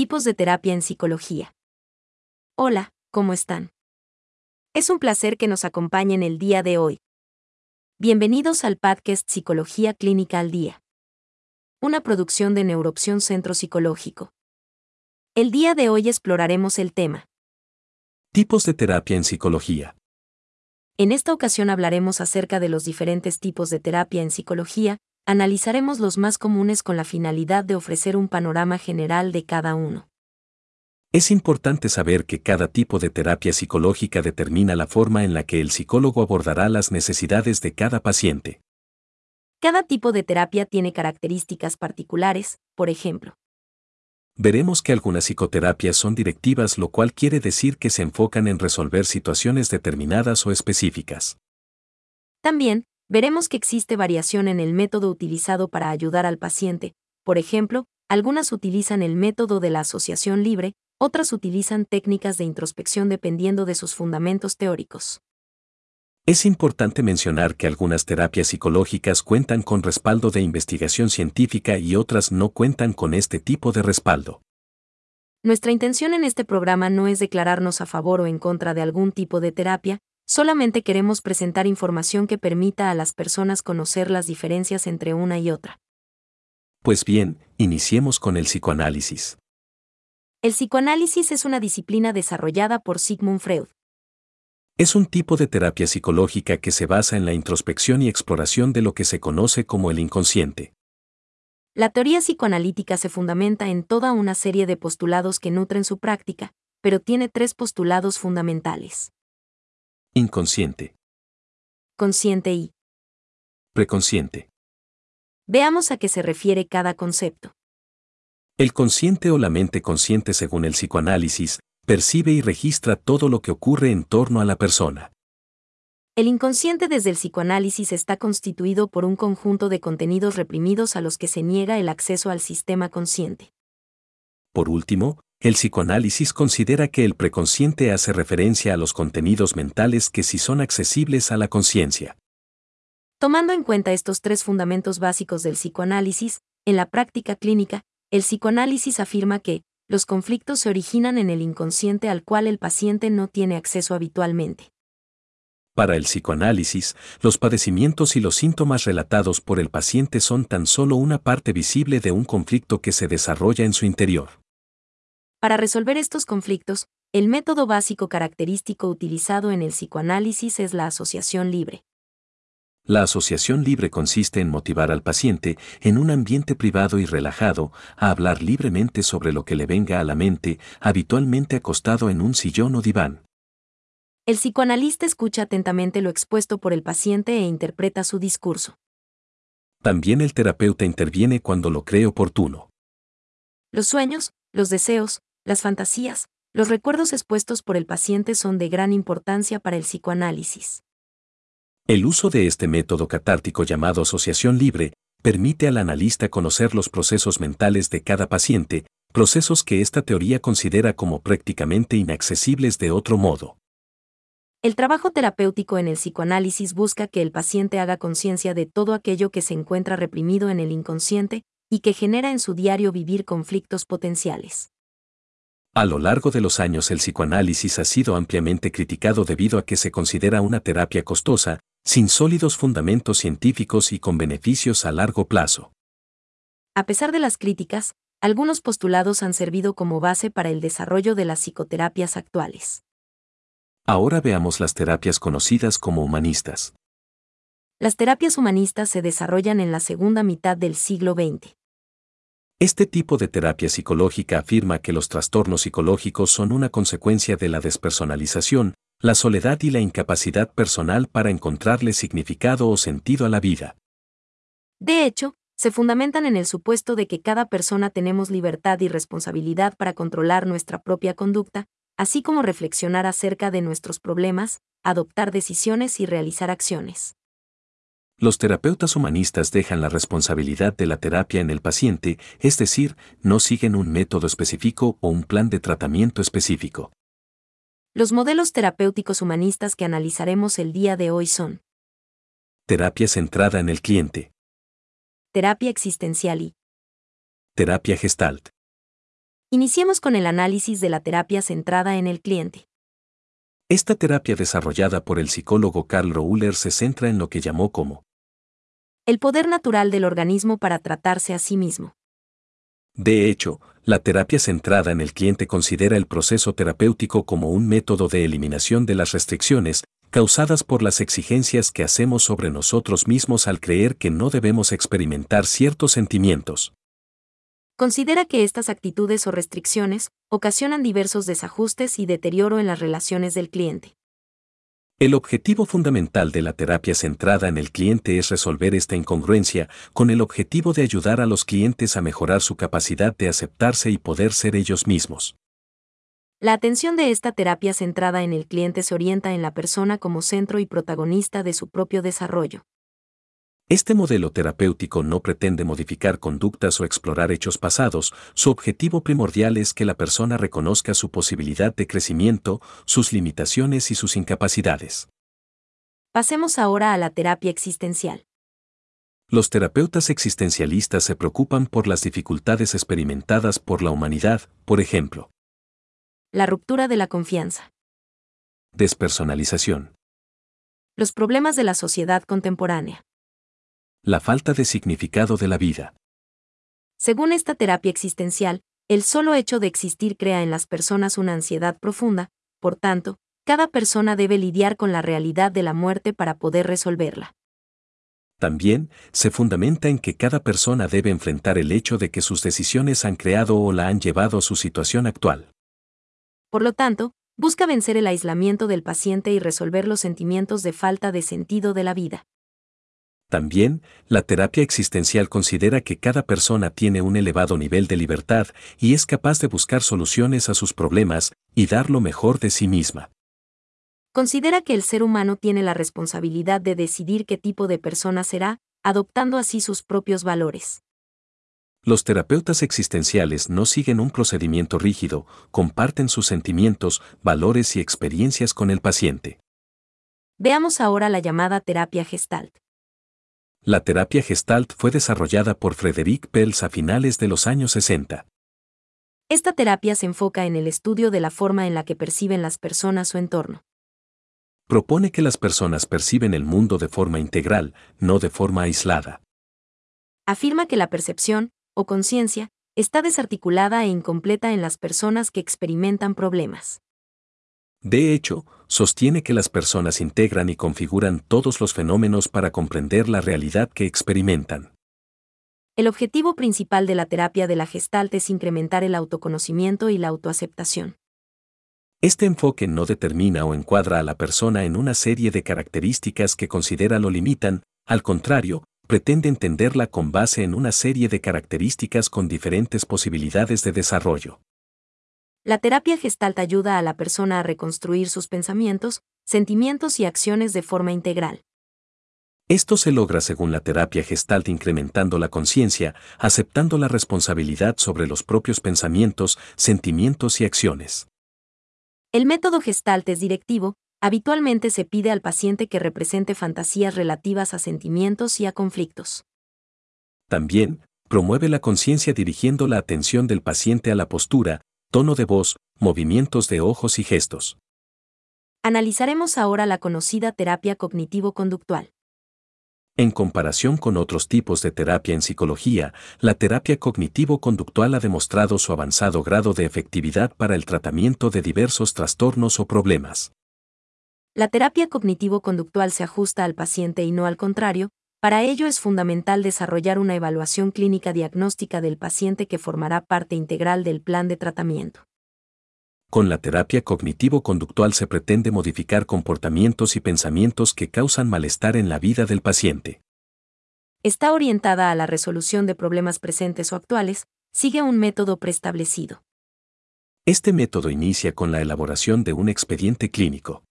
Tipos de terapia en psicología. Hola, ¿cómo están? Es un placer que nos acompañen el día de hoy. Bienvenidos al podcast Psicología Clínica al Día. Una producción de Neuroopción Centro Psicológico. El día de hoy exploraremos el tema. Tipos de terapia en psicología. En esta ocasión hablaremos acerca de los diferentes tipos de terapia en psicología, analizaremos los más comunes con la finalidad de ofrecer un panorama general de cada uno. Es importante saber que cada tipo de terapia psicológica determina la forma en la que el psicólogo abordará las necesidades de cada paciente. Cada tipo de terapia tiene características particulares, por ejemplo. Veremos que algunas psicoterapias son directivas, lo cual quiere decir que se enfocan en resolver situaciones determinadas o específicas. También, veremos que existe variación en el método utilizado para ayudar al paciente. Por ejemplo, algunas utilizan el método de la asociación libre, otras utilizan técnicas de introspección dependiendo de sus fundamentos teóricos. Es importante mencionar que algunas terapias psicológicas cuentan con respaldo de investigación científica y otras no cuentan con este tipo de respaldo. Nuestra intención en este programa no es declararnos a favor o en contra de algún tipo de terapia, Solamente queremos presentar información que permita a las personas conocer las diferencias entre una y otra. Pues bien, iniciemos con el psicoanálisis. El psicoanálisis es una disciplina desarrollada por Sigmund Freud. Es un tipo de terapia psicológica que se basa en la introspección y exploración de lo que se conoce como el inconsciente. La teoría psicoanalítica se fundamenta en toda una serie de postulados que nutren su práctica, pero tiene tres postulados fundamentales. Inconsciente. Consciente y preconsciente. Veamos a qué se refiere cada concepto. El consciente o la mente consciente según el psicoanálisis, percibe y registra todo lo que ocurre en torno a la persona. El inconsciente desde el psicoanálisis está constituido por un conjunto de contenidos reprimidos a los que se niega el acceso al sistema consciente. Por último, el psicoanálisis considera que el preconsciente hace referencia a los contenidos mentales que sí son accesibles a la conciencia. Tomando en cuenta estos tres fundamentos básicos del psicoanálisis, en la práctica clínica, el psicoanálisis afirma que los conflictos se originan en el inconsciente al cual el paciente no tiene acceso habitualmente. Para el psicoanálisis, los padecimientos y los síntomas relatados por el paciente son tan solo una parte visible de un conflicto que se desarrolla en su interior. Para resolver estos conflictos, el método básico característico utilizado en el psicoanálisis es la asociación libre. La asociación libre consiste en motivar al paciente, en un ambiente privado y relajado, a hablar libremente sobre lo que le venga a la mente, habitualmente acostado en un sillón o diván. El psicoanalista escucha atentamente lo expuesto por el paciente e interpreta su discurso. También el terapeuta interviene cuando lo cree oportuno. Los sueños, los deseos, las fantasías, los recuerdos expuestos por el paciente son de gran importancia para el psicoanálisis. El uso de este método catártico llamado asociación libre permite al analista conocer los procesos mentales de cada paciente, procesos que esta teoría considera como prácticamente inaccesibles de otro modo. El trabajo terapéutico en el psicoanálisis busca que el paciente haga conciencia de todo aquello que se encuentra reprimido en el inconsciente y que genera en su diario vivir conflictos potenciales. A lo largo de los años el psicoanálisis ha sido ampliamente criticado debido a que se considera una terapia costosa, sin sólidos fundamentos científicos y con beneficios a largo plazo. A pesar de las críticas, algunos postulados han servido como base para el desarrollo de las psicoterapias actuales. Ahora veamos las terapias conocidas como humanistas. Las terapias humanistas se desarrollan en la segunda mitad del siglo XX. Este tipo de terapia psicológica afirma que los trastornos psicológicos son una consecuencia de la despersonalización, la soledad y la incapacidad personal para encontrarle significado o sentido a la vida. De hecho, se fundamentan en el supuesto de que cada persona tenemos libertad y responsabilidad para controlar nuestra propia conducta, así como reflexionar acerca de nuestros problemas, adoptar decisiones y realizar acciones. Los terapeutas humanistas dejan la responsabilidad de la terapia en el paciente, es decir, no siguen un método específico o un plan de tratamiento específico. Los modelos terapéuticos humanistas que analizaremos el día de hoy son Terapia centrada en el cliente. Terapia existencial y Terapia gestalt. Iniciemos con el análisis de la terapia centrada en el cliente. Esta terapia desarrollada por el psicólogo Carl Rohler se centra en lo que llamó como el poder natural del organismo para tratarse a sí mismo. De hecho, la terapia centrada en el cliente considera el proceso terapéutico como un método de eliminación de las restricciones causadas por las exigencias que hacemos sobre nosotros mismos al creer que no debemos experimentar ciertos sentimientos. Considera que estas actitudes o restricciones ocasionan diversos desajustes y deterioro en las relaciones del cliente. El objetivo fundamental de la terapia centrada en el cliente es resolver esta incongruencia con el objetivo de ayudar a los clientes a mejorar su capacidad de aceptarse y poder ser ellos mismos. La atención de esta terapia centrada en el cliente se orienta en la persona como centro y protagonista de su propio desarrollo. Este modelo terapéutico no pretende modificar conductas o explorar hechos pasados, su objetivo primordial es que la persona reconozca su posibilidad de crecimiento, sus limitaciones y sus incapacidades. Pasemos ahora a la terapia existencial. Los terapeutas existencialistas se preocupan por las dificultades experimentadas por la humanidad, por ejemplo. La ruptura de la confianza. Despersonalización. Los problemas de la sociedad contemporánea la falta de significado de la vida. Según esta terapia existencial, el solo hecho de existir crea en las personas una ansiedad profunda, por tanto, cada persona debe lidiar con la realidad de la muerte para poder resolverla. También se fundamenta en que cada persona debe enfrentar el hecho de que sus decisiones han creado o la han llevado a su situación actual. Por lo tanto, busca vencer el aislamiento del paciente y resolver los sentimientos de falta de sentido de la vida. También, la terapia existencial considera que cada persona tiene un elevado nivel de libertad y es capaz de buscar soluciones a sus problemas y dar lo mejor de sí misma. Considera que el ser humano tiene la responsabilidad de decidir qué tipo de persona será, adoptando así sus propios valores. Los terapeutas existenciales no siguen un procedimiento rígido, comparten sus sentimientos, valores y experiencias con el paciente. Veamos ahora la llamada terapia gestalt. La terapia Gestalt fue desarrollada por Frederick Pels a finales de los años 60. Esta terapia se enfoca en el estudio de la forma en la que perciben las personas su entorno. Propone que las personas perciben el mundo de forma integral, no de forma aislada. Afirma que la percepción, o conciencia, está desarticulada e incompleta en las personas que experimentan problemas. De hecho, sostiene que las personas integran y configuran todos los fenómenos para comprender la realidad que experimentan. El objetivo principal de la terapia de la gestalt es incrementar el autoconocimiento y la autoaceptación. Este enfoque no determina o encuadra a la persona en una serie de características que considera lo limitan, al contrario, pretende entenderla con base en una serie de características con diferentes posibilidades de desarrollo. La terapia gestalt ayuda a la persona a reconstruir sus pensamientos, sentimientos y acciones de forma integral. Esto se logra según la terapia gestalt incrementando la conciencia, aceptando la responsabilidad sobre los propios pensamientos, sentimientos y acciones. El método gestalt es directivo, habitualmente se pide al paciente que represente fantasías relativas a sentimientos y a conflictos. También, promueve la conciencia dirigiendo la atención del paciente a la postura, tono de voz, movimientos de ojos y gestos. Analizaremos ahora la conocida terapia cognitivo-conductual. En comparación con otros tipos de terapia en psicología, la terapia cognitivo-conductual ha demostrado su avanzado grado de efectividad para el tratamiento de diversos trastornos o problemas. La terapia cognitivo-conductual se ajusta al paciente y no al contrario, para ello es fundamental desarrollar una evaluación clínica diagnóstica del paciente que formará parte integral del plan de tratamiento. Con la terapia cognitivo-conductual se pretende modificar comportamientos y pensamientos que causan malestar en la vida del paciente. Está orientada a la resolución de problemas presentes o actuales, sigue un método preestablecido. Este método inicia con la elaboración de un expediente clínico.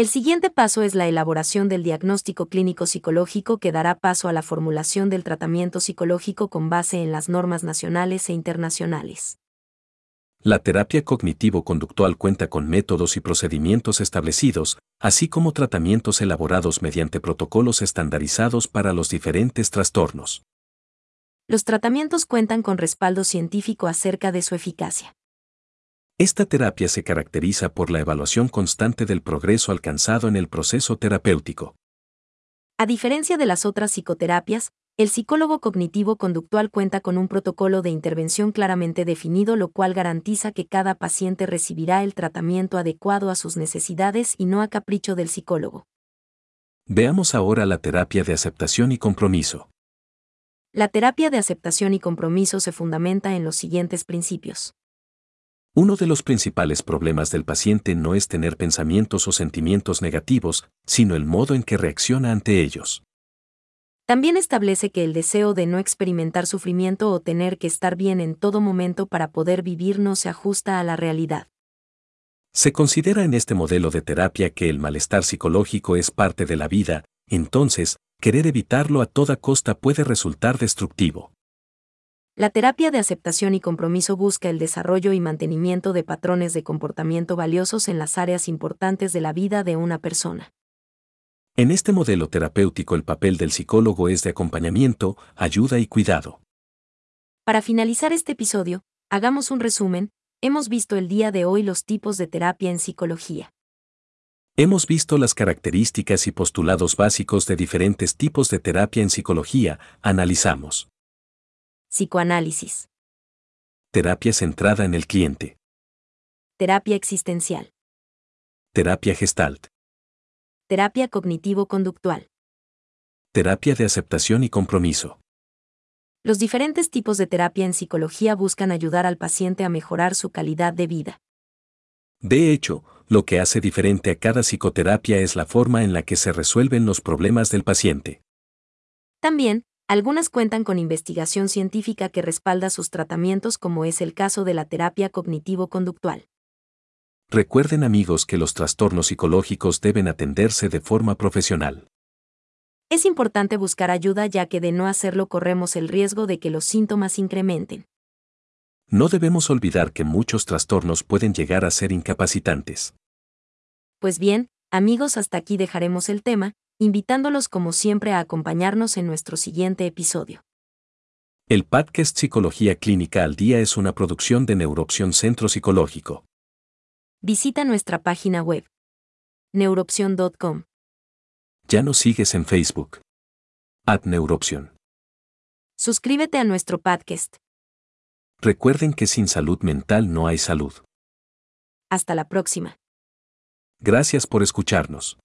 El siguiente paso es la elaboración del diagnóstico clínico psicológico que dará paso a la formulación del tratamiento psicológico con base en las normas nacionales e internacionales. La terapia cognitivo-conductual cuenta con métodos y procedimientos establecidos, así como tratamientos elaborados mediante protocolos estandarizados para los diferentes trastornos. Los tratamientos cuentan con respaldo científico acerca de su eficacia. Esta terapia se caracteriza por la evaluación constante del progreso alcanzado en el proceso terapéutico. A diferencia de las otras psicoterapias, el psicólogo cognitivo-conductual cuenta con un protocolo de intervención claramente definido, lo cual garantiza que cada paciente recibirá el tratamiento adecuado a sus necesidades y no a capricho del psicólogo. Veamos ahora la terapia de aceptación y compromiso. La terapia de aceptación y compromiso se fundamenta en los siguientes principios. Uno de los principales problemas del paciente no es tener pensamientos o sentimientos negativos, sino el modo en que reacciona ante ellos. También establece que el deseo de no experimentar sufrimiento o tener que estar bien en todo momento para poder vivir no se ajusta a la realidad. Se considera en este modelo de terapia que el malestar psicológico es parte de la vida, entonces, querer evitarlo a toda costa puede resultar destructivo. La terapia de aceptación y compromiso busca el desarrollo y mantenimiento de patrones de comportamiento valiosos en las áreas importantes de la vida de una persona. En este modelo terapéutico el papel del psicólogo es de acompañamiento, ayuda y cuidado. Para finalizar este episodio, hagamos un resumen, hemos visto el día de hoy los tipos de terapia en psicología. Hemos visto las características y postulados básicos de diferentes tipos de terapia en psicología, analizamos. Psicoanálisis. Terapia centrada en el cliente. Terapia existencial. Terapia gestalt. Terapia cognitivo-conductual. Terapia de aceptación y compromiso. Los diferentes tipos de terapia en psicología buscan ayudar al paciente a mejorar su calidad de vida. De hecho, lo que hace diferente a cada psicoterapia es la forma en la que se resuelven los problemas del paciente. También, algunas cuentan con investigación científica que respalda sus tratamientos como es el caso de la terapia cognitivo-conductual. Recuerden amigos que los trastornos psicológicos deben atenderse de forma profesional. Es importante buscar ayuda ya que de no hacerlo corremos el riesgo de que los síntomas incrementen. No debemos olvidar que muchos trastornos pueden llegar a ser incapacitantes. Pues bien, amigos, hasta aquí dejaremos el tema, invitándolos como siempre a acompañarnos en nuestro siguiente episodio. El podcast Psicología Clínica al Día es una producción de Neuroopción Centro Psicológico. Visita nuestra página web neuroopción.com. Ya nos sigues en Facebook. At Neuroopción. Suscríbete a nuestro podcast. Recuerden que sin salud mental no hay salud. Hasta la próxima. Gracias por escucharnos.